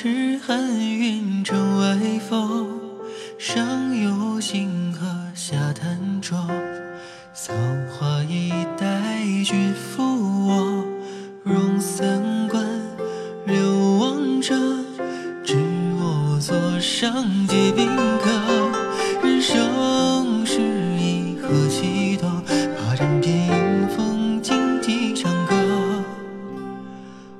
痴寒云成微风，上有星河下探桌，草花衣带俱覆我，容三观流亡者，知我坐上皆宾客。人生失意何其多，把枕边迎风惊起长歌。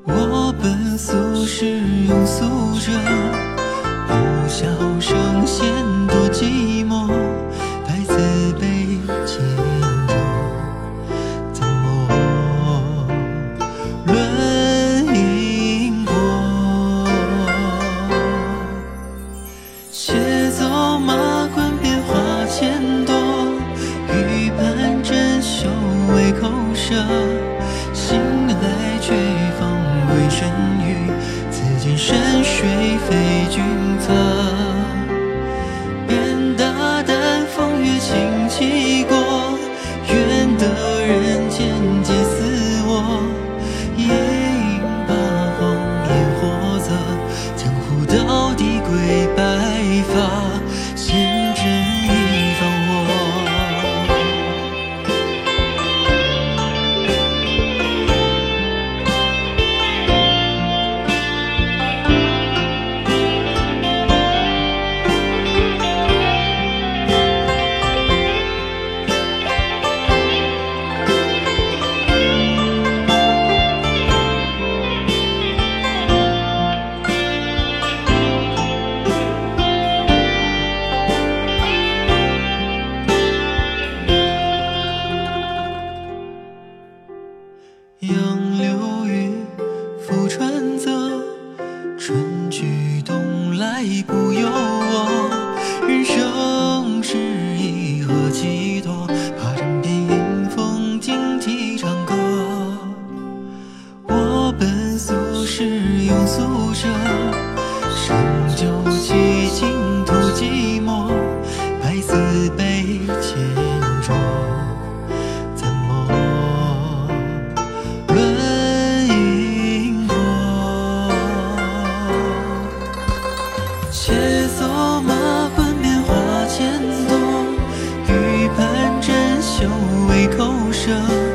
我本俗世。庸俗者，不笑声嫌多寂寞，待自悲牵着，怎么论因果？且走马观变化千多，欲攀针修为口舌，山水非君侧。便大胆风月轻骑过，愿得人间皆似我。夜饮八荒烟火色，江湖到底归杨柳雨，浮川泽，春去冬来不由我。人生是一何其多，怕枕边迎风静啼长歌。我本俗世庸俗者，生就其净土寂寞，百思悲且走马观遍花千多，欲攀针修为口舌。